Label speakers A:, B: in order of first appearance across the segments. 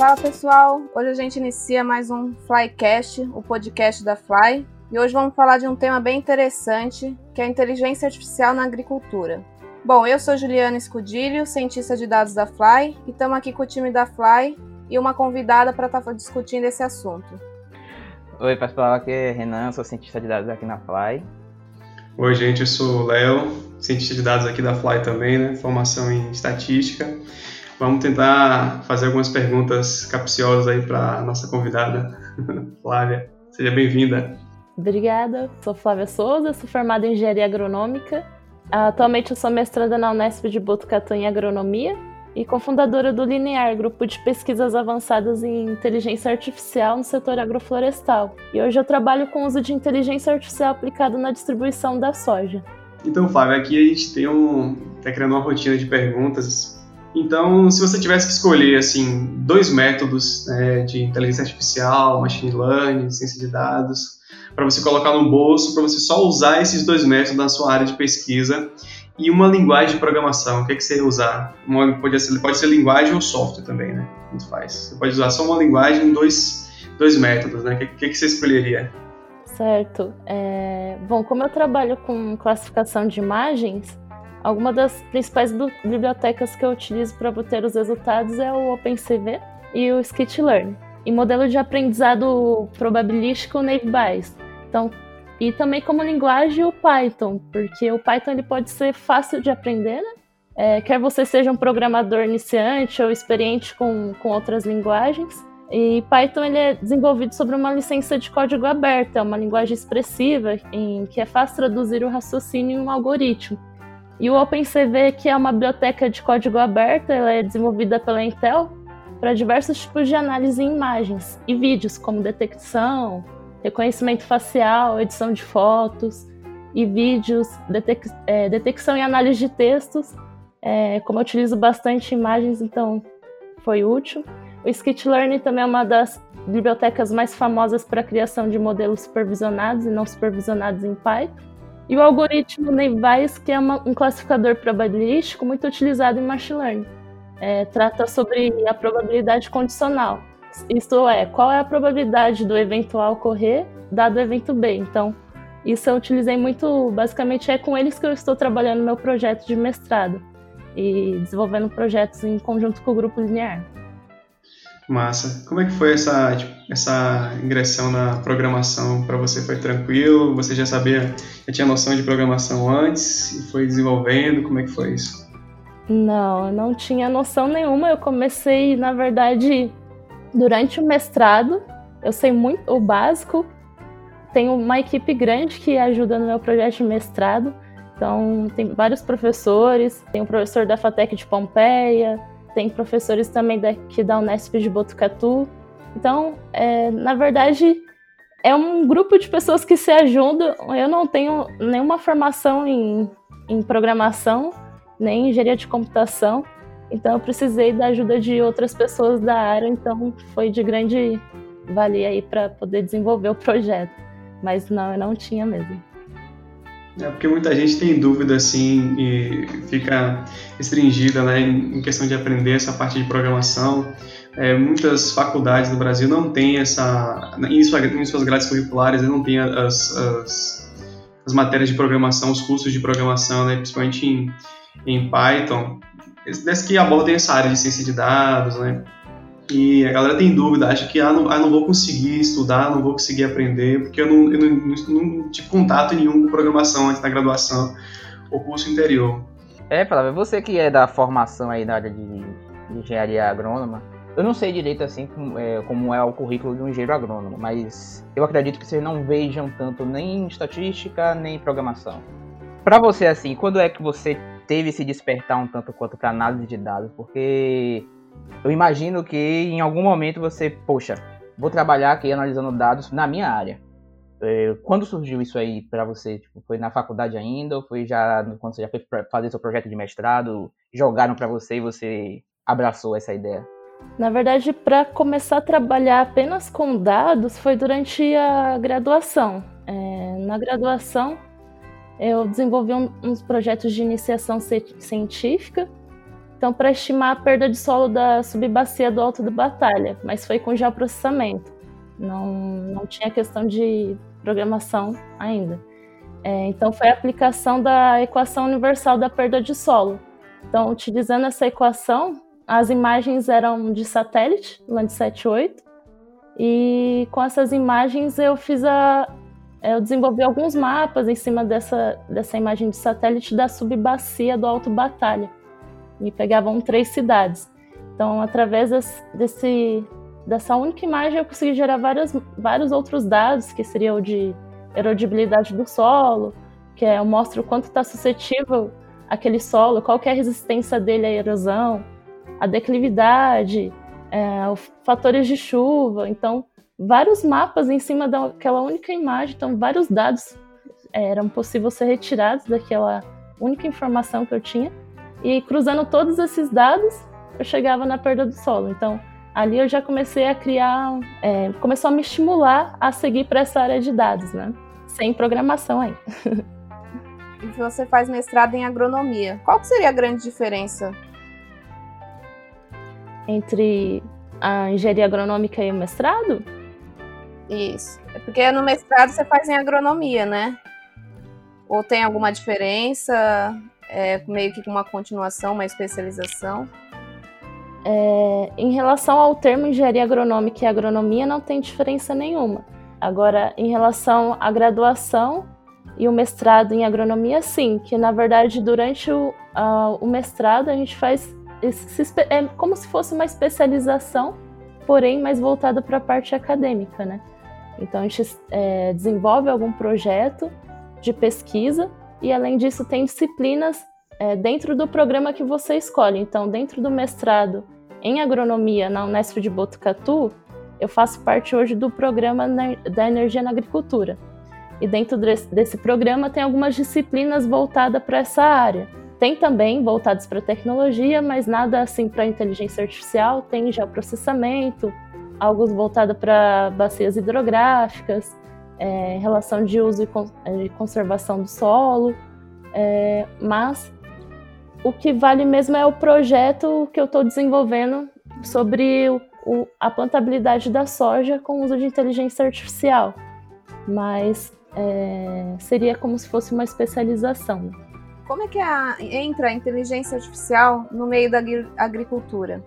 A: Fala pessoal, hoje a gente inicia mais um Flycast, o podcast da Fly, e hoje vamos falar de um tema bem interessante, que é a inteligência artificial na agricultura. Bom, eu sou Juliana Escudilho, cientista de dados da Fly, e estamos aqui com o time da Fly e uma convidada para estar tá discutindo esse assunto.
B: Oi pessoal, aqui é Renan, sou cientista de dados aqui na Fly.
C: Oi gente, eu sou o Léo, cientista de dados aqui da Fly também, né? Formação em estatística. Vamos tentar fazer algumas perguntas capciosas aí para a nossa convidada, Flávia. Seja bem-vinda.
D: Obrigada. Sou Flávia Souza, sou formada em Engenharia Agronômica. Atualmente eu sou mestranda na Unesp de Botucatu em Agronomia e cofundadora do Linear, grupo de pesquisas avançadas em inteligência artificial no setor agroflorestal. E hoje eu trabalho com o uso de inteligência artificial aplicado na distribuição da soja.
C: Então, Flávia, aqui a gente tem um, tá criando uma rotina de perguntas então, se você tivesse que escolher assim dois métodos né, de inteligência artificial, machine learning, ciência de dados, para você colocar no bolso, para você só usar esses dois métodos na sua área de pesquisa e uma linguagem de programação, o que, é que você ia usar? Uma, pode, ser, pode ser linguagem ou software também, né? Muito faz. Você pode usar só uma linguagem e dois, dois métodos, né? O que, que, que você escolheria?
D: Certo. É... Bom, como eu trabalho com classificação de imagens, Alguma das principais bibliotecas que eu utilizo para obter os resultados é o OpenCV e o Skitlearn. E modelo de aprendizado probabilístico Naive Bayes. Então, e também como linguagem o Python, porque o Python ele pode ser fácil de aprender, né? É, quer você seja um programador iniciante ou experiente com, com outras linguagens. E Python ele é desenvolvido sobre uma licença de código aberto, é uma linguagem expressiva em que é fácil traduzir o raciocínio em um algoritmo. E o OpenCV, que é uma biblioteca de código aberto, ela é desenvolvida pela Intel para diversos tipos de análise em imagens e vídeos, como detecção, reconhecimento facial, edição de fotos e vídeos, detec é, detecção e análise de textos. É, como eu utilizo bastante imagens, então foi útil. O Skitlearn também é uma das bibliotecas mais famosas para a criação de modelos supervisionados e não supervisionados em Python. E o algoritmo Naive que é uma, um classificador probabilístico muito utilizado em machine learning. É, trata sobre a probabilidade condicional. Isto é, qual é a probabilidade do evento A ocorrer dado o evento B. Então, isso eu utilizei muito, basicamente é com eles que eu estou trabalhando meu projeto de mestrado e desenvolvendo projetos em conjunto com o grupo linear.
C: Massa. Como é que foi essa, tipo, essa ingressão na programação para você? Foi tranquilo? Você já sabia, já tinha noção de programação antes e foi desenvolvendo? Como é que foi isso?
D: Não, não tinha noção nenhuma. Eu comecei, na verdade, durante o mestrado. Eu sei muito o básico. Tenho uma equipe grande que ajuda no meu projeto de mestrado. Então, tem vários professores. Tem o professor da FATEC de Pompeia, tem professores também daqui da Unesp de Botucatu. Então, é, na verdade, é um grupo de pessoas que se ajudam. Eu não tenho nenhuma formação em, em programação, nem em engenharia de computação, então eu precisei da ajuda de outras pessoas da área, então foi de grande valia aí para poder desenvolver o projeto. Mas não, eu não tinha mesmo.
C: É porque muita gente tem dúvida assim e fica restringida né, em questão de aprender essa parte de programação. É, muitas faculdades no Brasil não têm essa, em, sua, em suas grades curriculares, não tem as, as, as, matérias de programação, os cursos de programação, né, principalmente em, em Python, desde que abordem essa área de ciência de dados, né, e a galera tem dúvida, acha que ah, não, ah, não vou conseguir estudar, não vou conseguir aprender, porque eu não, eu não, não, tive contato nenhum com programação antes da graduação ou curso interior.
B: É, Flávio, você que é da formação aí da área de, de engenharia agrônoma, eu não sei direito assim como é, como é o currículo de um engenheiro agrônomo, mas eu acredito que vocês não vejam tanto nem estatística nem programação. Para você assim, quando é que você teve se despertar um tanto quanto para análise de dados? Porque eu imagino que em algum momento você, poxa, vou trabalhar aqui analisando dados na minha área. É, quando surgiu isso aí para você? Tipo, foi na faculdade ainda ou foi já quando você já foi fazer seu projeto de mestrado? Jogaram para você e você abraçou essa ideia?
D: Na verdade, para começar a trabalhar apenas com dados foi durante a graduação. É, na graduação, eu desenvolvi um, uns projetos de iniciação científica Então, para estimar a perda de solo da subbacia do Alto do Batalha, mas foi com geoprocessamento. Não, não tinha questão de programação ainda. É, então, foi a aplicação da equação universal da perda de solo. Então, utilizando essa equação, as imagens eram de satélite, Landsat 8, e com essas imagens eu fiz a, eu desenvolvi alguns mapas em cima dessa, dessa imagem de satélite da subbacia do Alto Batalha e pegavam três cidades. Então, através desse, desse, dessa única imagem, eu consegui gerar várias, vários outros dados, que seria o de erodibilidade do solo, que é, eu mostro o quanto está suscetível aquele solo, qual é a resistência dele à erosão, a declividade, é, fatores de chuva. Então, vários mapas em cima daquela única imagem, então vários dados é, eram possíveis ser retirados daquela única informação que eu tinha e cruzando todos esses dados, eu chegava na perda do solo. Então, ali eu já comecei a criar, é, começou a me estimular a seguir para essa área de dados, né? Sem programação aí.
A: E você faz mestrado em agronomia. Qual seria a grande diferença
D: entre a engenharia agronômica e o mestrado?
A: Isso. É porque no mestrado você faz em agronomia, né? Ou tem alguma diferença? É meio que uma continuação, uma especialização?
D: É, em relação ao termo engenharia agronômica e agronomia, não tem diferença nenhuma. Agora, em relação à graduação e o mestrado em agronomia, sim, que na verdade durante o, o mestrado a gente faz esse, é como se fosse uma especialização, porém mais voltada para a parte acadêmica, né? Então a gente é, desenvolve algum projeto de pesquisa e além disso tem disciplinas é, dentro do programa que você escolhe. Então, dentro do mestrado em agronomia na Unesp de Botucatu, eu faço parte hoje do programa da energia na agricultura. E dentro desse programa tem algumas disciplinas voltadas para essa área. Tem também voltadas para tecnologia, mas nada assim para inteligência artificial. Tem já processamento, algo voltado para bacias hidrográficas, é, relação de uso e, conservação do solo, é, mas o que vale mesmo é o projeto que eu estou desenvolvendo sobre o, o, a plantabilidade da soja com uso de inteligência artificial, mas é, seria como se fosse uma especialização.
A: Como é que a, entra a inteligência artificial no meio da agricultura?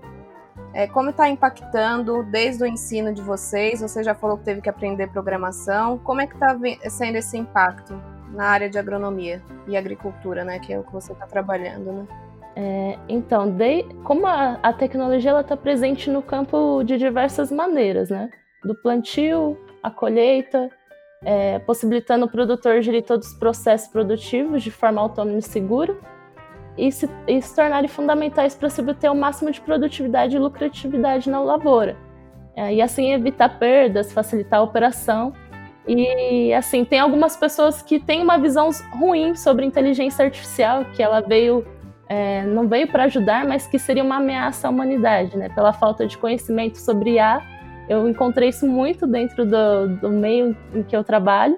A: É, como está impactando desde o ensino de vocês? Você já falou que teve que aprender programação. Como é que está sendo esse impacto na área de agronomia e agricultura, né? Que é o que você está trabalhando, né?
D: É, então, de, como a, a tecnologia está presente no campo de diversas maneiras, né? Do plantio, a colheita, é, possibilitando o produtor gerir todos os processos produtivos de forma autônoma e segura e se, e se tornarem fundamentais para se obter o máximo de produtividade e lucratividade na lavoura. É, e assim evitar perdas, facilitar a operação. E assim, tem algumas pessoas que têm uma visão ruim sobre inteligência artificial, que ela veio é, não veio para ajudar, mas que seria uma ameaça à humanidade, né? Pela falta de conhecimento sobre IA, eu encontrei isso muito dentro do, do meio em que eu trabalho.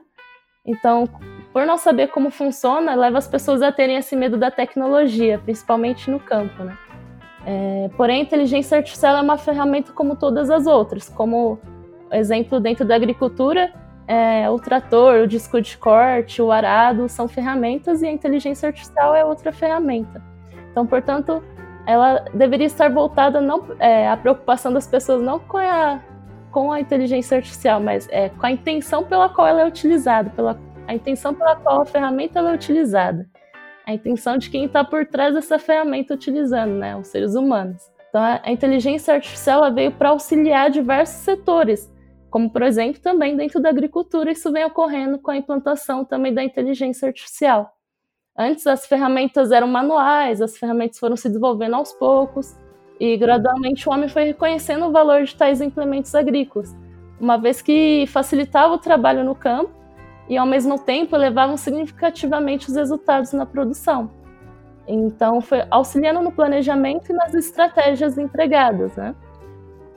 D: Então, por não saber como funciona, leva as pessoas a terem esse medo da tecnologia, principalmente no campo, né? É, porém, a inteligência artificial é uma ferramenta como todas as outras, como exemplo dentro da agricultura, é, o trator, o disco de corte, o arado são ferramentas e a inteligência artificial é outra ferramenta. Então, portanto, ela deveria estar voltada não é, a preocupação das pessoas não com a, com a inteligência artificial, mas é, com a intenção pela qual ela é utilizada, pela a intenção pela qual a ferramenta é utilizada, a intenção de quem está por trás dessa ferramenta utilizando, né, os seres humanos. Então, a inteligência artificial veio para auxiliar diversos setores, como, por exemplo, também dentro da agricultura, isso vem ocorrendo com a implantação também da inteligência artificial. Antes, as ferramentas eram manuais, as ferramentas foram se desenvolvendo aos poucos, e gradualmente o homem foi reconhecendo o valor de tais implementos agrícolas, uma vez que facilitava o trabalho no campo e ao mesmo tempo elevavam significativamente os resultados na produção. Então, foi auxiliando no planejamento e nas estratégias empregadas, né?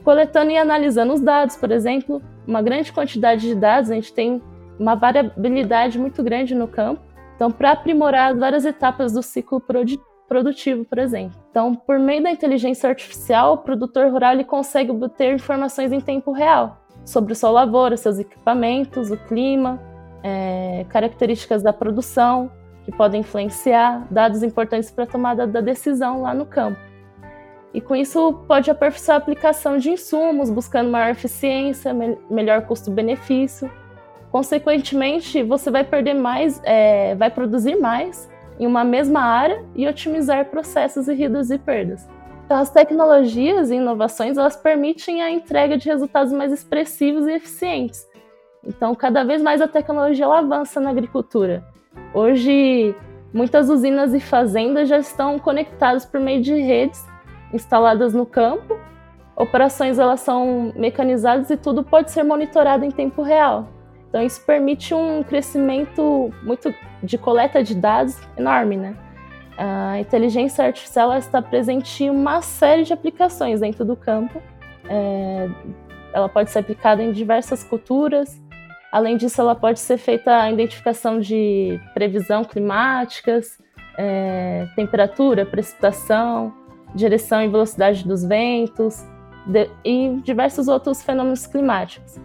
D: Coletando e analisando os dados, por exemplo, uma grande quantidade de dados, a gente tem uma variabilidade muito grande no campo. Então, para aprimorar as várias etapas do ciclo produtivo, por exemplo. Então, por meio da inteligência artificial, o produtor rural ele consegue obter informações em tempo real sobre sua lavoura, seus equipamentos, o clima, é, características da produção, que podem influenciar, dados importantes para a tomada da decisão lá no campo. E com isso pode aperfeiçoar a aplicação de insumos, buscando maior eficiência, me melhor custo-benefício. Consequentemente, você vai perder mais, é, vai produzir mais em uma mesma área e otimizar processos e reduzir perdas. Então, as tecnologias e inovações elas permitem a entrega de resultados mais expressivos e eficientes. Então, cada vez mais a tecnologia avança na agricultura. Hoje, muitas usinas e fazendas já estão conectadas por meio de redes instaladas no campo. Operações elas são mecanizadas e tudo pode ser monitorado em tempo real. Então isso permite um crescimento muito de coleta de dados enorme, né? A inteligência artificial está presente em uma série de aplicações dentro do campo. É, ela pode ser aplicada em diversas culturas. Além disso, ela pode ser feita a identificação de previsão climáticas, é, temperatura, precipitação, direção e velocidade dos ventos de, e diversos outros fenômenos climáticos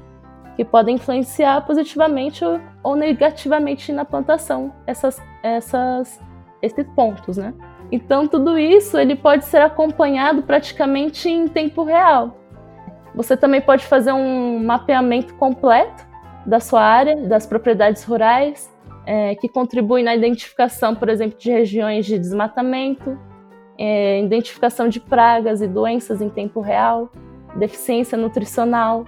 D: que podem influenciar positivamente ou, negativamente na plantação essas, essas, esses pontos, né? Então tudo isso ele pode ser acompanhado praticamente em tempo real. Você também pode fazer um mapeamento completo da sua área, das propriedades rurais, é, que contribui na identificação, por exemplo, de regiões de desmatamento, é, identificação de pragas e doenças em tempo real, deficiência nutricional,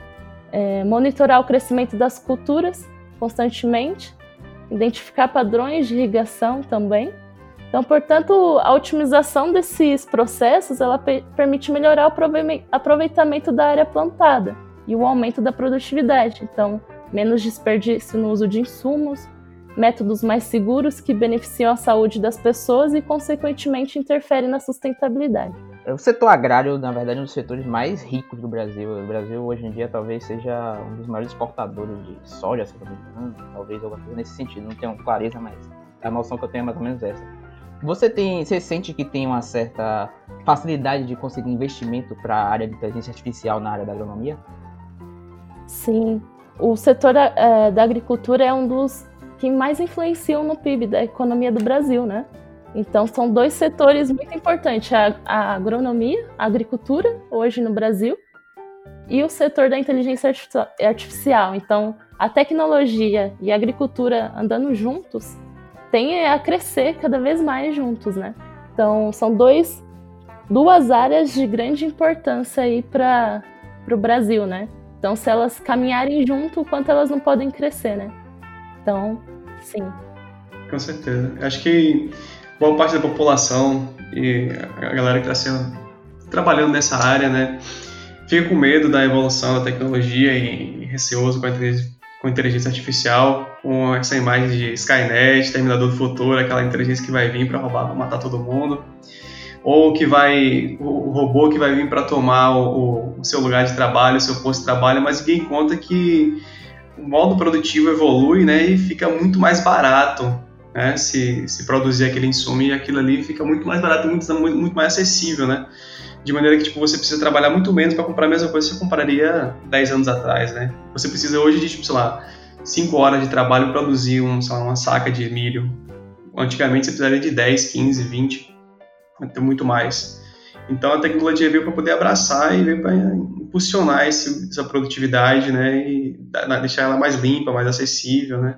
D: é, monitorar o crescimento das culturas constantemente, identificar padrões de irrigação também. Então, portanto, a otimização desses processos ela permite melhorar o aproveitamento da área plantada e o aumento da produtividade. Então, menos desperdício no uso de insumos, métodos mais seguros que beneficiam a saúde das pessoas e, consequentemente, interferem na sustentabilidade.
B: O setor agrário, na verdade, é um dos setores mais ricos do Brasil. O Brasil, hoje em dia, talvez seja um dos maiores exportadores de soja, se não me engano. Talvez alguma coisa nesse sentido. Não tenho clareza, mas a noção que eu tenho é mais ou menos essa. Você tem, você sente que tem uma certa facilidade de conseguir investimento para a área de inteligência artificial na área da agronomia?
D: Sim, o setor é, da agricultura é um dos que mais influenciam no PIB da economia do Brasil, né? Então, são dois setores muito importantes: a, a agronomia, a agricultura, hoje no Brasil, e o setor da inteligência artificial. Então, a tecnologia e a agricultura andando juntos têm a crescer cada vez mais juntos, né? Então, são dois, duas áreas de grande importância aí para o Brasil, né? Então, se elas caminharem junto, o quanto elas não podem crescer, né? Então, sim.
C: Com certeza. Acho que boa parte da população e a galera que está sendo trabalhando nessa área, né, fica com medo da evolução da tecnologia e receoso com a com inteligência artificial, com essa imagem de Skynet, Terminador do Futuro, aquela inteligência que vai vir para roubar, matar todo mundo, ou que vai o robô que vai vir para tomar o, o, seu lugar de trabalho, o seu posto de trabalho, mas ninguém conta que o modo produtivo evolui, né, e fica muito mais barato, né, se, se produzir aquele insumo e aquilo ali fica muito mais barato, muito, muito, mais acessível, né, de maneira que tipo você precisa trabalhar muito menos para comprar a mesma coisa que você compraria 10 anos atrás, né? Você precisa hoje de, tipo, sei lá, 5 horas de trabalho para produzir um, lá, uma saca de milho. Antigamente você precisaria de 10, 15, 20, até muito mais. Então a tecnologia veio para poder abraçar e veio para impulsionar esse, essa produtividade, né, e deixar ela mais limpa, mais acessível, né,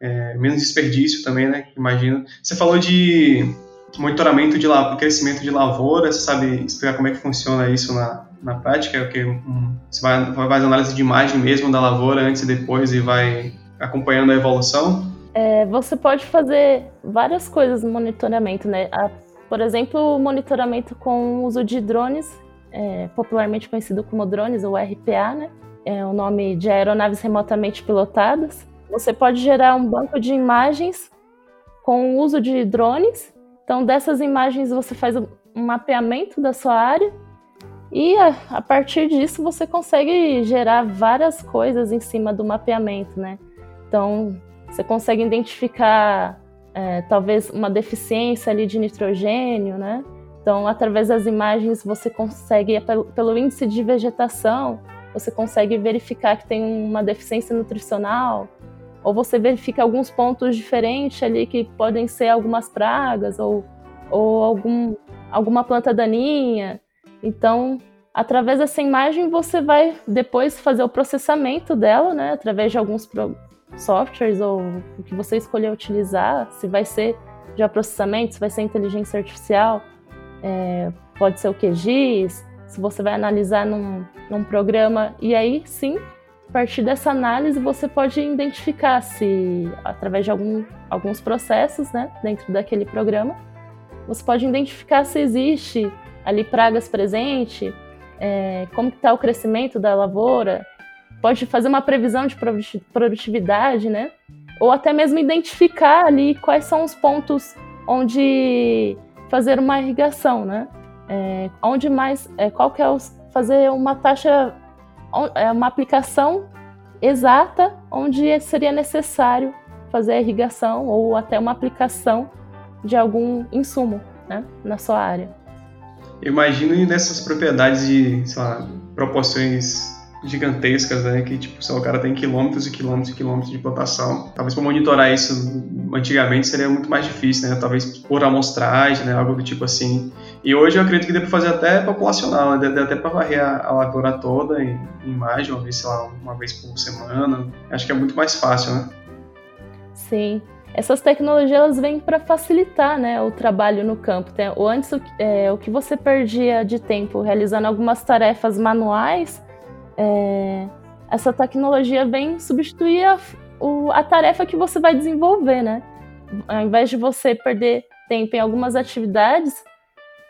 C: é, menos desperdício também, né, imagina. Você falou de monitoramento de crescimento de lavoura, você sabe explicar como é que funciona isso na, na prática? É que um, você vai, vai fazer análise de imagem mesmo da lavoura antes e depois e vai acompanhando a evolução?
D: É, você pode fazer várias coisas no monitoramento, né? A, por exemplo, monitoramento com o uso de drones, é, popularmente conhecido como drones, ou RPA, né? É o nome de aeronaves remotamente pilotadas. Você pode gerar um banco de imagens com o uso de drones então, dessas imagens você faz um mapeamento da sua área e a, a, partir disso você consegue gerar várias coisas em cima do mapeamento, né? Então, você consegue identificar é, talvez uma deficiência ali de nitrogênio, né? Então, através das imagens, você consegue, pelo, pelo índice de vegetação, você consegue verificar que tem uma deficiência nutricional, ou você verifica alguns pontos diferentes ali que podem ser algumas pragas ou, ou algum, alguma planta daninha. Então, através dessa imagem, você vai depois fazer o processamento dela, né, através de alguns softwares ou o que você escolher utilizar, se vai ser de processamento, se vai ser inteligência artificial, é, pode ser o QGIS, se você vai analisar num, num programa, e aí sim, a partir dessa análise você pode identificar se, através de algum, alguns processos né, dentro daquele programa, você pode identificar se existe ali pragas presentes, é, como está o crescimento da lavoura, pode fazer uma previsão de produtividade, né? Ou até mesmo identificar ali quais são os pontos onde fazer uma irrigação, né? É, onde mais, é, qual que é os, fazer uma taxa, é uma aplicação exata onde seria necessário fazer a irrigação ou até uma aplicação de algum insumo, né, na sua área.
C: Imagino nessas propriedades de, lá, proporções gigantescas, né? Que, tipo, o cara tem quilômetros e quilômetros e quilômetros de plantação. Talvez para monitorar isso antigamente seria muito mais difícil, né? Talvez por amostragem, né? Algo do tipo assim. E hoje eu acredito que para fazer até populacional, né? Dê até para varrer a, a lavoura toda em, em imagem, uma vez, sei lá, uma vez por semana. Acho que é muito mais fácil, né?
D: Sim. Essas tecnologias elas vêm para facilitar né, o trabalho no campo. O antes, é, o que você perdia de tempo realizando algumas tarefas manuais, é, essa tecnologia vem substituir a, o, a tarefa que você vai desenvolver, né? Ao invés de você perder tempo em algumas atividades,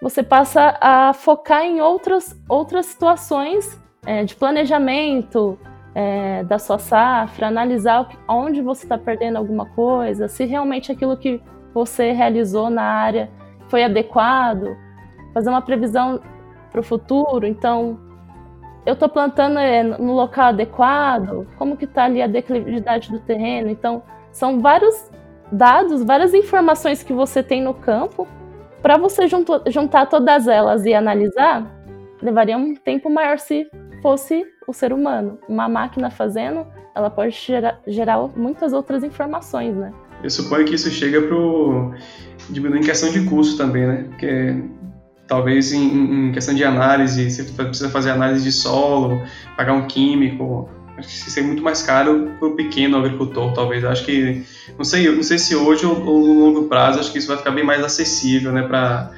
D: você passa a focar em outras, outras situações é, de planejamento é, da sua safra, analisar onde você está perdendo alguma coisa, se realmente aquilo que você realizou na área foi adequado, fazer uma previsão para o futuro. Então, eu estou plantando é, no local adequado? Como que está ali a declividade do terreno? Então, são vários dados, várias informações que você tem no campo. Para você junto, juntar todas elas e analisar, levaria um tempo maior se fosse o ser humano. Uma máquina fazendo, ela pode gerar, gerar muitas outras informações, né?
C: Eu suponho que isso chega para diminuir em questão de custo também, né? Porque Talvez em, em, questão de análise, você precisa fazer análise de solo, pagar um químico, acho que isso é muito mais caro para o pequeno agricultor, talvez. Acho que, não sei, não sei se hoje ou, ou no longo prazo, acho que isso vai ficar bem mais acessível, né, para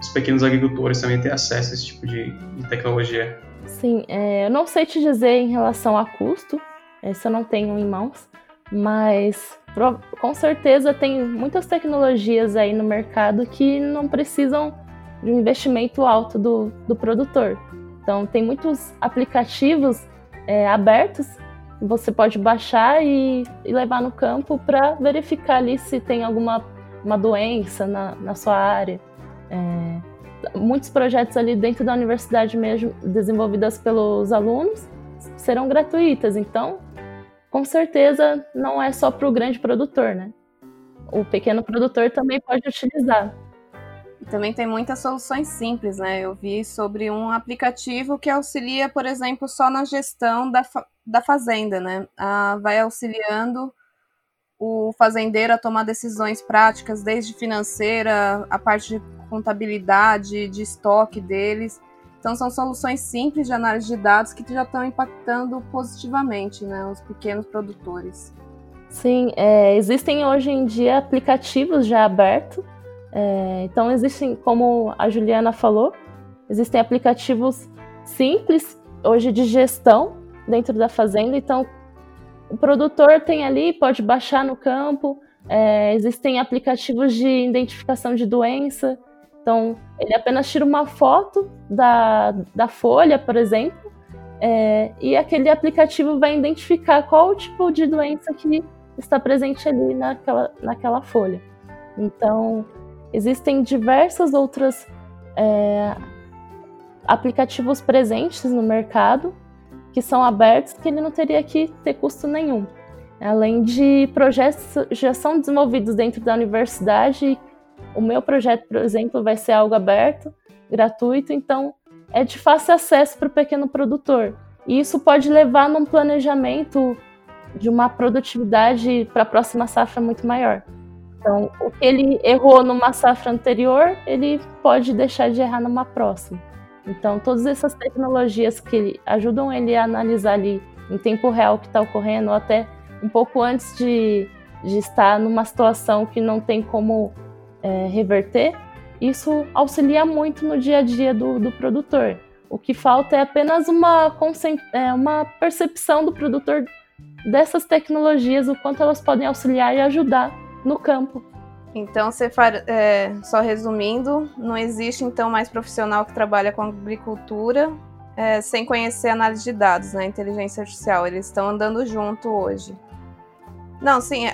C: os pequenos agricultores também ter acesso a esse tipo de, de tecnologia.
D: Sim, é, eu não sei te dizer em relação a custo, isso eu não tenho em mãos, mas com certeza tem muitas tecnologias aí no mercado que não precisam de um investimento alto do, do produtor. Então, tem muitos aplicativos é, abertos que você pode baixar e, e levar no campo para verificar ali se tem alguma uma doença na, na sua área. É, muitos projetos ali dentro da universidade mesmo, desenvolvidas pelos alunos, serão gratuitas. Então, com certeza, não é só para o grande produtor, né? O pequeno produtor também pode utilizar.
A: Também tem muitas soluções simples, né? Eu vi sobre um aplicativo que auxilia, por exemplo, só na gestão da, fa da fazenda, né? Ah, vai auxiliando o fazendeiro a tomar decisões práticas, desde financeira, a parte de contabilidade, de estoque deles. Então, são soluções simples de análise de dados que já estão impactando positivamente né, os pequenos produtores.
D: Sim, é, existem hoje em dia aplicativos já abertos é, então, existem, como a Juliana falou, existem aplicativos simples hoje de gestão dentro da fazenda. Então, o produtor tem ali, pode baixar no campo. É, existem aplicativos de identificação de doença. Então, ele apenas tira uma foto da, da folha, por exemplo, é, e aquele aplicativo vai identificar qual o tipo de doença que está presente ali naquela, naquela folha. Então, Existem diversas outras é, aplicativos presentes no mercado que são abertos que ele não teria que ter custo nenhum. além de projetos que já são desenvolvidos dentro da universidade. O meu projeto, por exemplo, vai ser algo aberto, gratuito, então é de fácil acesso para o pequeno produtor. E isso pode levar num planejamento de uma produtividade para a próxima safra muito maior. Então, o que ele errou numa safra anterior, ele pode deixar de errar numa próxima. Então, todas essas tecnologias que ajudam ele a analisar ali em tempo real o que está ocorrendo, ou até um pouco antes de, de estar numa situação que não tem como é, reverter, isso auxilia muito no dia a dia do, do produtor. O que falta é apenas uma, é, uma percepção do produtor dessas tecnologias, o quanto elas podem auxiliar e ajudar no campo.
A: Então, você é, só resumindo, não existe então mais profissional que trabalha com agricultura é, sem conhecer análise de dados, né? Inteligência artificial. Eles estão andando junto hoje. Não, sim. É,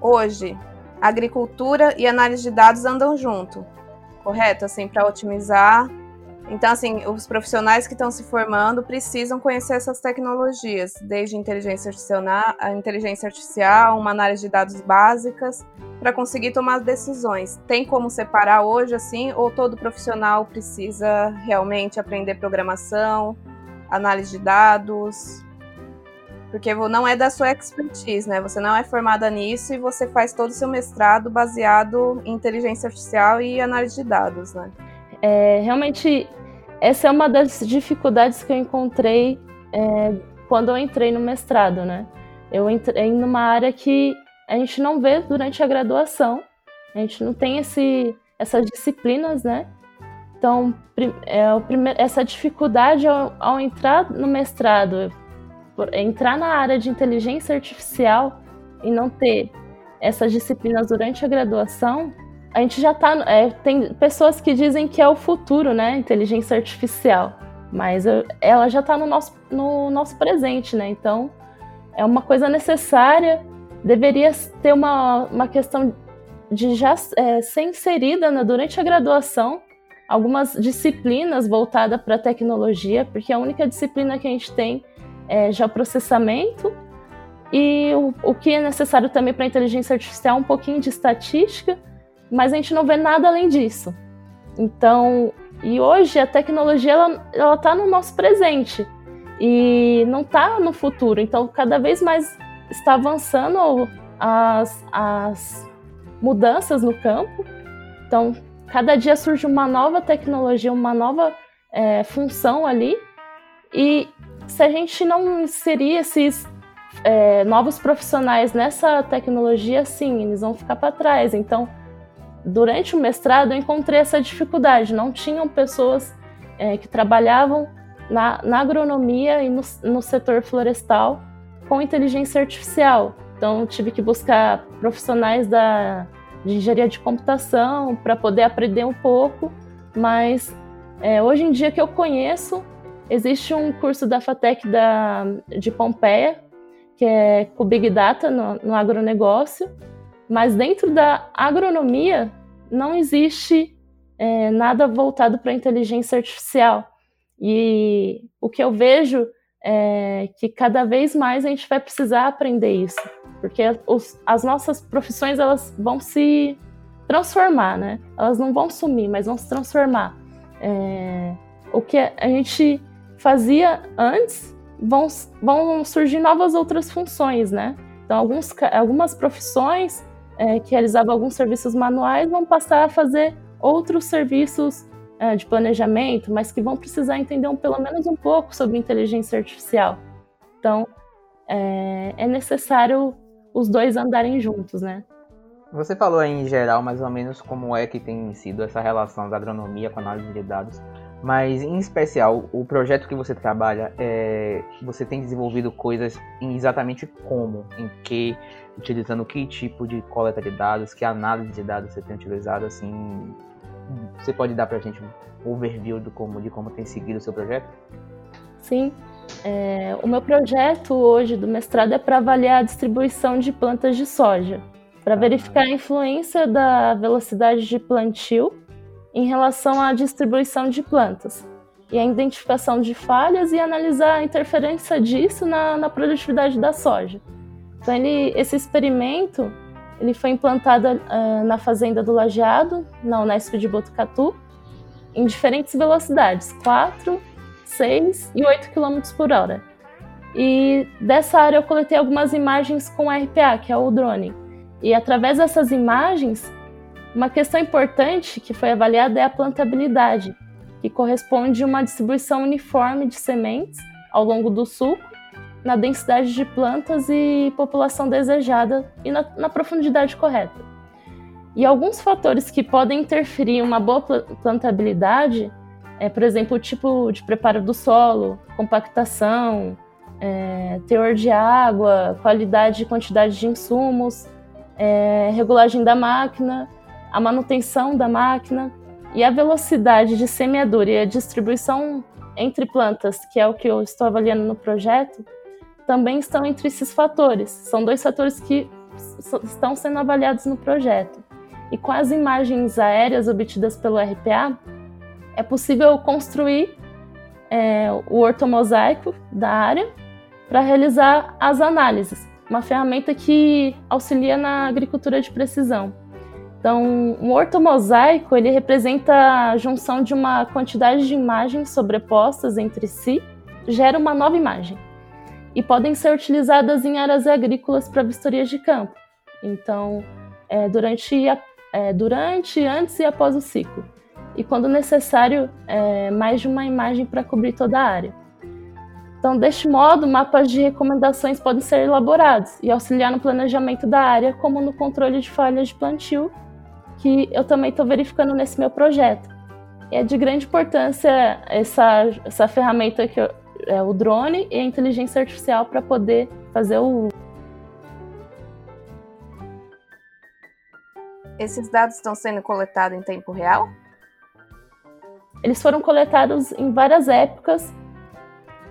A: hoje, agricultura e análise de dados andam junto, correto? Assim, para otimizar então, assim, os profissionais que estão se formando precisam conhecer essas tecnologias, desde inteligência artificial, a inteligência artificial, uma análise de dados básicas, para conseguir tomar decisões. Tem como separar hoje, assim, ou todo profissional precisa realmente aprender programação, análise de dados? Porque não é da sua expertise, né? Você não é formada nisso e você faz todo o seu mestrado baseado em inteligência artificial e análise de dados, né?
D: É, realmente, essa é uma das dificuldades que eu encontrei é, quando eu entrei no mestrado, né? Eu entrei numa área que a gente não vê durante a graduação, a gente não tem esse, essas disciplinas, né? Então, é, primeiro, essa dificuldade ao, ao entrar no mestrado, entrar na área de inteligência artificial e não ter essas disciplinas durante a graduação, a gente já tá. É, tem pessoas que dizem que é o futuro, né? Inteligência artificial. Mas eu, ela já está no nosso, no nosso presente, né? Então é uma coisa necessária. Deveria ter uma, uma questão de já é, ser inserida né, durante a graduação algumas disciplinas voltadas para a tecnologia, porque a única disciplina que a gente tem é já processamento e o, o que é necessário também para a inteligência artificial é um pouquinho de estatística mas a gente não vê nada além disso. Então, e hoje a tecnologia ela, ela tá no nosso presente e não está no futuro. Então, cada vez mais está avançando as, as mudanças no campo. Então, cada dia surge uma nova tecnologia, uma nova é, função ali. E se a gente não inserir esses é, novos profissionais nessa tecnologia, sim, eles vão ficar para trás. Então, durante o mestrado eu encontrei essa dificuldade. Não tinham pessoas é, que trabalhavam na, na agronomia e no, no, setor florestal com inteligência artificial. Então tive que buscar profissionais da, de engenharia de computação para poder aprender um pouco, mas é, hoje em dia que eu conheço, existe um curso da FATEC da, de Pompeia, que é com Big Data no, no agronegócio, mas dentro da agronomia não existe é, nada voltado para inteligência artificial. E o que eu vejo é que cada vez mais a gente vai precisar aprender isso, porque os, as nossas profissões elas vão se transformar, né? Elas não vão sumir, mas vão se transformar. É, o que a gente fazia antes vão, vão surgir novas outras funções, né? Então, alguns, algumas profissões é, que realizavam alguns serviços manuais vão passar a fazer outros serviços é, de planejamento, mas que vão precisar entender um, pelo menos um pouco sobre inteligência artificial. Então, é, é necessário os dois andarem juntos, né?
B: Você falou aí em geral mais ou menos como é que tem sido essa relação da agronomia com a análise de dados, mas em especial o projeto que você trabalha, é, você tem desenvolvido coisas em exatamente como, em que utilizando que tipo de coleta de dados, que análise de dados você tem utilizado, assim, você pode dar para a gente um overview do como, de como tem seguido o seu projeto?
D: Sim, é, o meu projeto hoje do mestrado é para avaliar a distribuição de plantas de soja, para verificar a influência da velocidade de plantio em relação à distribuição de plantas. e a identificação de falhas e analisar a interferência disso na, na produtividade da soja. Então, ele, esse experimento ele foi implantado uh, na fazenda do Lajeado, na Unesp de Botucatu, em diferentes velocidades, 4, 6 e 8 km por hora. E dessa área eu coletei algumas imagens com RPA, que é o drone. E através dessas imagens, uma questão importante que foi avaliada é a plantabilidade, que corresponde a uma distribuição uniforme de sementes ao longo do sulco, na densidade de plantas e população desejada e na, na profundidade correta. E alguns fatores que podem interferir em uma boa plantabilidade é, por exemplo, o tipo de preparo do solo, compactação, é, teor de água, qualidade e quantidade de insumos, é, regulagem da máquina, a manutenção da máquina e a velocidade de semeadura e a distribuição entre plantas, que é o que eu estou avaliando no projeto, também estão entre esses fatores. São dois fatores que estão sendo avaliados no projeto. E com as imagens aéreas obtidas pelo RPA, é possível construir é, o ortomosaico da área para realizar as análises, uma ferramenta que auxilia na agricultura de precisão. Então, um ortomosaico ele representa a junção de uma quantidade de imagens sobrepostas entre si, gera uma nova imagem e podem ser utilizadas em áreas agrícolas para vistorias de campo. Então, é, durante, a, é, durante, antes e após o ciclo e, quando necessário, é, mais de uma imagem para cobrir toda a área. Então, deste modo, mapas de recomendações podem ser elaborados e auxiliar no planejamento da área, como no controle de falhas de plantio, que eu também estou verificando nesse meu projeto. E é de grande importância essa, essa ferramenta que eu, é o drone e a inteligência artificial para poder fazer o
A: Esses dados estão sendo coletados em tempo real?
D: eles foram coletados em várias épocas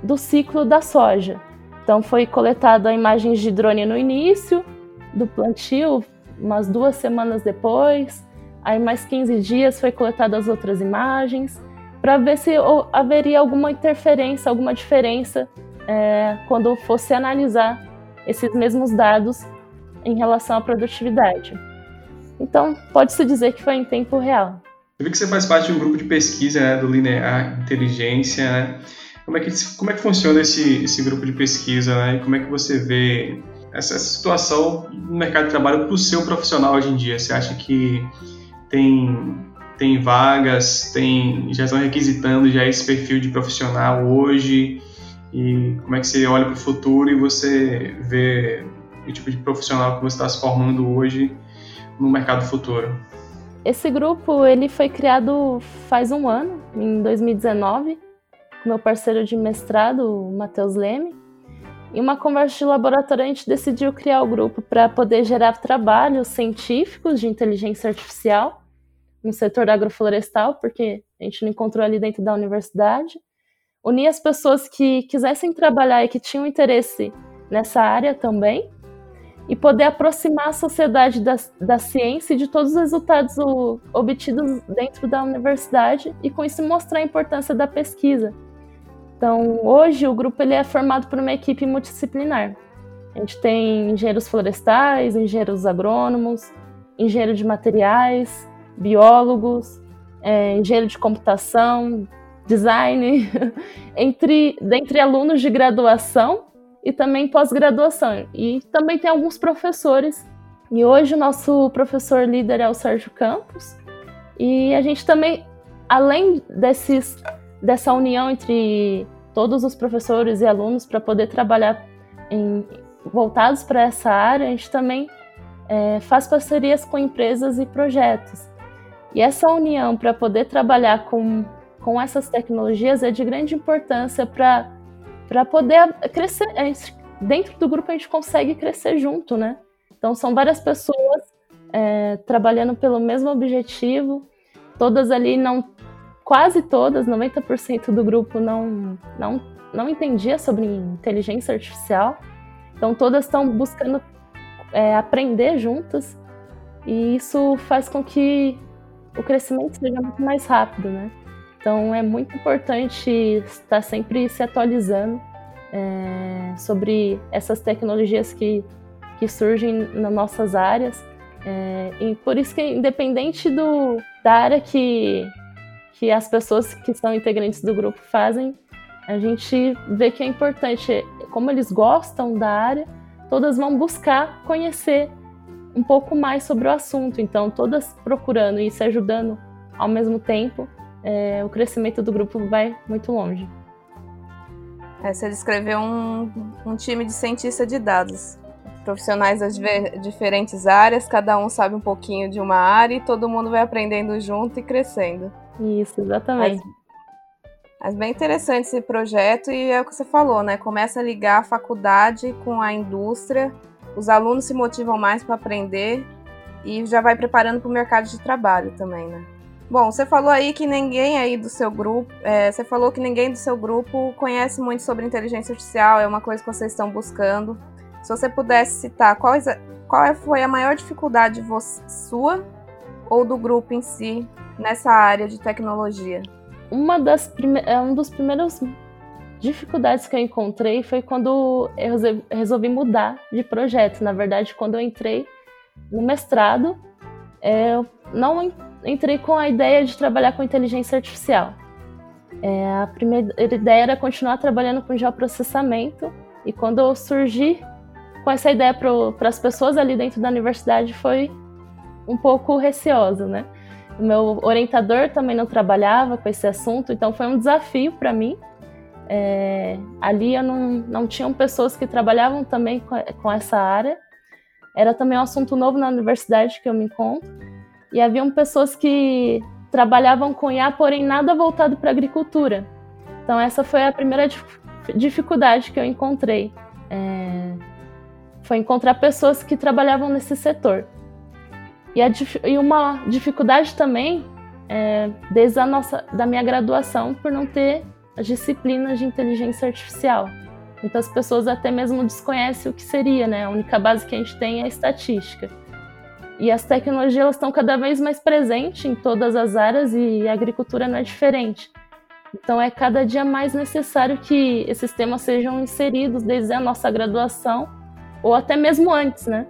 D: do ciclo da soja. Então foi coletado a imagens de drone no início do plantio, umas duas semanas depois, aí mais 15 dias foi coletadas as outras imagens, para ver se haveria alguma interferência, alguma diferença é, quando fosse analisar esses mesmos dados em relação à produtividade. Então, pode-se dizer que foi em tempo real.
C: Eu vi que você faz parte de um grupo de pesquisa né, do Linear Inteligência. Né? Como, é que, como é que funciona esse, esse grupo de pesquisa? Né? E como é que você vê essa, situação no mercado de trabalho para o seu profissional hoje em dia? Você acha que tem, tem vagas, tem, já estão requisitando já esse perfil de profissional hoje? E como é que você olha para o futuro e você vê o tipo de profissional que você está se formando hoje no mercado futuro?
D: Esse grupo ele foi criado faz um ano, em 2019, com meu parceiro de mestrado, Matheus Leme. Em uma conversa de laboratório, a gente decidiu criar o grupo para poder gerar trabalhos científicos de inteligência artificial no setor agroflorestal, porque a gente não encontrou ali dentro da universidade. Unir as pessoas que quisessem trabalhar e que tinham interesse nessa área também e poder aproximar a sociedade da, da ciência e de todos os resultados obtidos dentro da universidade e com isso mostrar a importância da pesquisa. Então, hoje o grupo ele é formado por uma equipe multidisciplinar. A gente tem engenheiros florestais, engenheiros agrônomos, engenheiro de materiais, biólogos, é, engenheiro de computação, design, entre dentre alunos de graduação e também pós-graduação. E também tem alguns professores. E hoje o nosso professor líder é o Sérgio Campos. E a gente também, além desses, dessa união entre todos os professores e alunos para poder trabalhar em, voltados para essa área, a gente também é, faz parcerias com empresas e projetos. E essa união para poder trabalhar com, com essas tecnologias é de grande importância para poder crescer. Gente, dentro do grupo a gente consegue crescer junto, né? Então são várias pessoas é, trabalhando pelo mesmo objetivo, todas ali não, quase todas, 90% do grupo não, não, não entendia sobre inteligência artificial. Então todas estão buscando é, aprender juntas e isso faz com que o crescimento seja muito mais rápido, né? Então é muito importante estar sempre se atualizando é, sobre essas tecnologias que, que surgem nas nossas áreas. É, e por isso que, independente do, da área que, que as pessoas que são integrantes do grupo fazem, a gente vê que é importante, como eles gostam da área, todas vão buscar conhecer um pouco mais sobre o assunto. Então, todas procurando e se ajudando ao mesmo tempo, é, o crescimento do grupo vai muito longe.
A: É, você descreveu um, um time de cientistas de dados. Profissionais das diferentes áreas, cada um sabe um pouquinho de uma área e todo mundo vai aprendendo junto e crescendo.
D: Isso, exatamente.
A: Mas, mas bem interessante esse projeto e é o que você falou, né? Começa a ligar a faculdade com a indústria os alunos se motivam mais para aprender e já vai preparando para o mercado de trabalho também, né? Bom, você falou aí que ninguém aí do seu grupo, é, você falou que ninguém do seu grupo conhece muito sobre inteligência artificial, é uma coisa que vocês estão buscando. Se você pudesse citar qual, qual foi a maior dificuldade sua ou do grupo em si nessa área de tecnologia?
D: Uma das prime é um dos primeiros dificuldades que eu encontrei foi quando eu resolvi mudar de projeto. Na verdade, quando eu entrei no mestrado, eu não entrei com a ideia de trabalhar com inteligência artificial. É, a primeira ideia era continuar trabalhando com geoprocessamento, e quando eu surgi com essa ideia para as pessoas ali dentro da universidade, foi um pouco receosa, né? O meu orientador também não trabalhava com esse assunto, então foi um desafio para mim é, ali eu não, não tinham pessoas que trabalhavam também com, com essa área. Era também um assunto novo na universidade que eu me encontro. E haviam pessoas que trabalhavam com IA, porém nada voltado para agricultura. Então essa foi a primeira dificuldade que eu encontrei. É, foi encontrar pessoas que trabalhavam nesse setor. E, a, e uma dificuldade também, é, desde a nossa, da minha graduação, por não ter as disciplinas de inteligência artificial. Muitas pessoas até mesmo desconhecem o que seria, né? A única base que a gente tem é a estatística. E as tecnologias estão cada vez mais presentes em todas as áreas e a agricultura não é diferente. Então é cada dia mais necessário que esses temas sejam inseridos desde a nossa graduação ou até mesmo antes, né?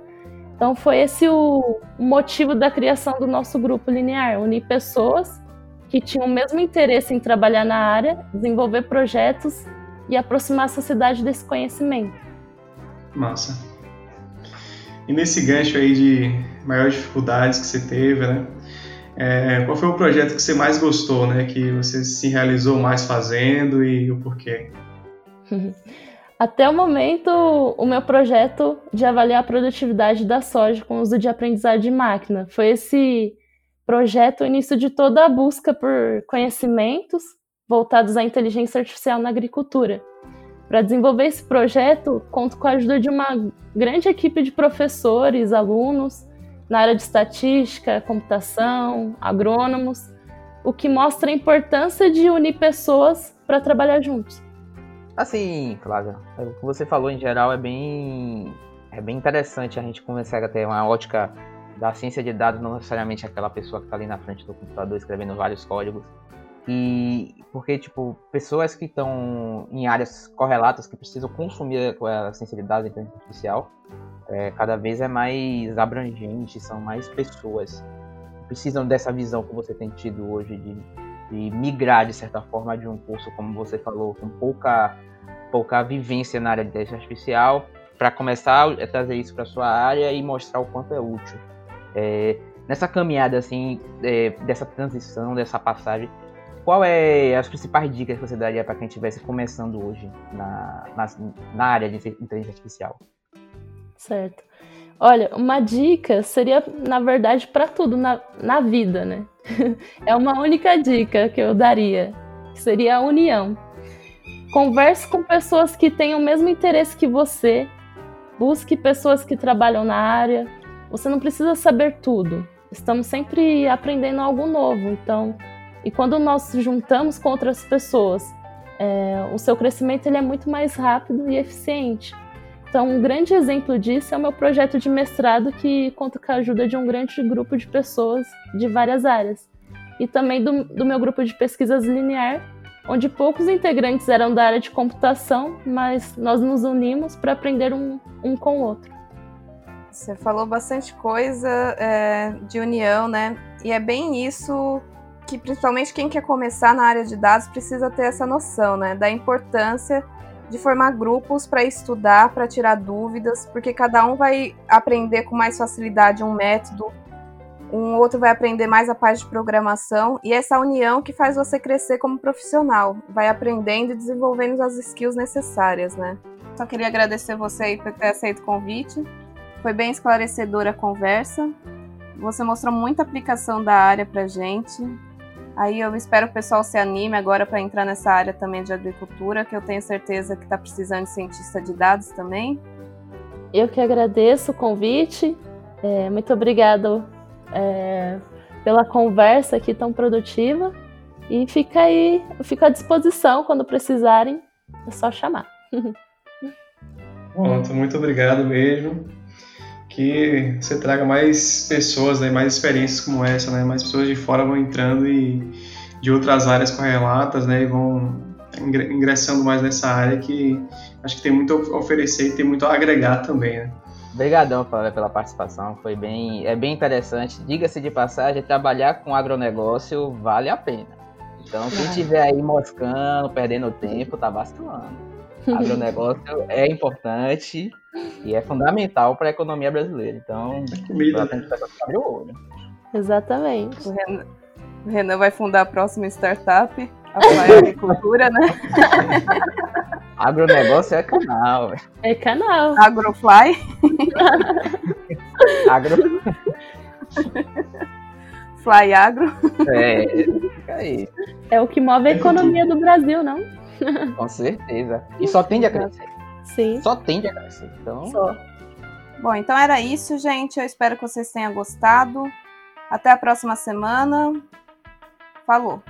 D: Então foi esse o motivo da criação do nosso grupo linear, unir pessoas que tinham o mesmo interesse em trabalhar na área, desenvolver projetos e aproximar a sociedade desse conhecimento.
C: Massa. E nesse gancho aí de maiores dificuldades que você teve, né? É, qual foi o projeto que você mais gostou, né? Que você se realizou mais fazendo e o porquê?
D: Até o momento, o meu projeto de avaliar a produtividade da soja com uso de aprendizagem de máquina foi esse projeto o início de toda a busca por conhecimentos voltados à inteligência artificial na agricultura. Para desenvolver esse projeto, conto com a ajuda de uma grande equipe de professores, alunos, na área de estatística, computação, agrônomos, o que mostra a importância de unir pessoas para trabalhar juntos.
B: Assim, Flávia, o que você falou em geral é bem, é bem interessante a gente a ter uma ótica da ciência de dados não necessariamente aquela pessoa que está ali na frente do computador escrevendo vários códigos. E porque, tipo, pessoas que estão em áreas correlatas, que precisam consumir a ciência de dados e inteligência artificial, é, cada vez é mais abrangente, são mais pessoas que precisam dessa visão que você tem tido hoje de, de migrar, de certa forma, de um curso, como você falou, com pouca, pouca vivência na área de inteligência artificial, para começar a trazer isso para sua área e mostrar o quanto é útil. É, nessa caminhada assim, é, dessa transição, dessa passagem, qual é as principais dicas que você daria para quem estivesse começando hoje na, na, na, área de inteligência artificial?
D: Certo. Olha, uma dica seria, na verdade, para tudo na, na vida, né? é uma única dica que eu daria, seria a união. Converse com pessoas que tenham o mesmo interesse que você, busque pessoas que trabalham na área, você não precisa saber tudo. Estamos sempre aprendendo algo novo. Então, e quando nós juntamos com outras pessoas, é, o seu crescimento ele é muito mais rápido e eficiente. Então, um grande exemplo disso é o meu projeto de mestrado, que conta com a ajuda de um grande grupo de pessoas de várias áreas. e também do, do meu grupo de pesquisas linear, onde poucos integrantes eram da área de computação, mas nós nos unimos para aprender um, um com o outro.
A: Você falou bastante coisa é, de união, né? E é bem isso que principalmente quem quer começar na área de dados precisa ter essa noção, né? Da importância de formar grupos para estudar, para tirar dúvidas, porque cada um vai aprender com mais facilidade um método, um outro vai aprender mais a parte de programação, e essa união que faz você crescer como profissional, vai aprendendo e desenvolvendo as skills necessárias, né? Só queria agradecer você aí por ter aceito o convite. Foi bem esclarecedora a conversa. Você mostrou muita aplicação da área pra gente. Aí eu espero que o pessoal se anime agora para entrar nessa área também de agricultura, que eu tenho certeza que está precisando de cientista de dados também.
D: Eu que agradeço o convite. É, muito obrigado é, pela conversa aqui tão produtiva. E fica aí, eu fico à disposição quando precisarem. É só chamar.
C: Pronto, muito obrigado mesmo. Que você traga mais pessoas, né, mais experiências como essa, né, mais pessoas de fora vão entrando e de outras áreas correlatas, né, e vão ingressando mais nessa área que acho que tem muito a oferecer e tem muito a agregar também, né.
B: Obrigadão, Flávia, pela participação. Foi bem, é bem interessante. Diga-se de passagem, trabalhar com agronegócio vale a pena. Então, quem estiver aí moscando, perdendo tempo, tá vacilando. Agronegócio é importante e é fundamental para a economia brasileira. Então,
C: Comida.
B: tem que abrir o olho.
D: Exatamente.
A: O Renan, o Renan vai fundar a próxima startup, a Fly Agricultura, né?
B: Agronegócio é canal.
D: É canal.
A: Agrofly.
B: Agro...
A: Fly Agro.
B: É, fica aí.
D: É o que move a economia do Brasil, não?
B: Com certeza. E só tende a crescer.
D: Sim.
B: Só tende a crescer. Então,
D: Só.
A: Bom, então era isso, gente. Eu espero que vocês tenham gostado. Até a próxima semana. Falou!